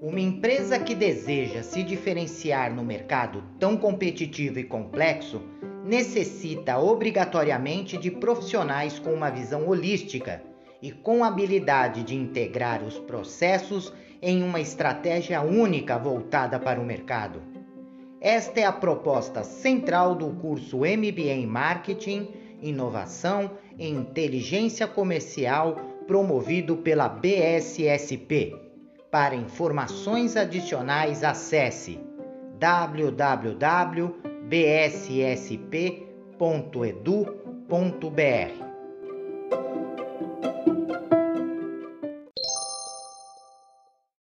Uma empresa que deseja se diferenciar no mercado tão competitivo e complexo necessita obrigatoriamente de profissionais com uma visão holística e com habilidade de integrar os processos em uma estratégia única voltada para o mercado. Esta é a proposta central do curso MBA em Marketing Inovação e Inteligência Comercial promovido pela BSSP. Para informações adicionais, acesse www.bssp.edu.br.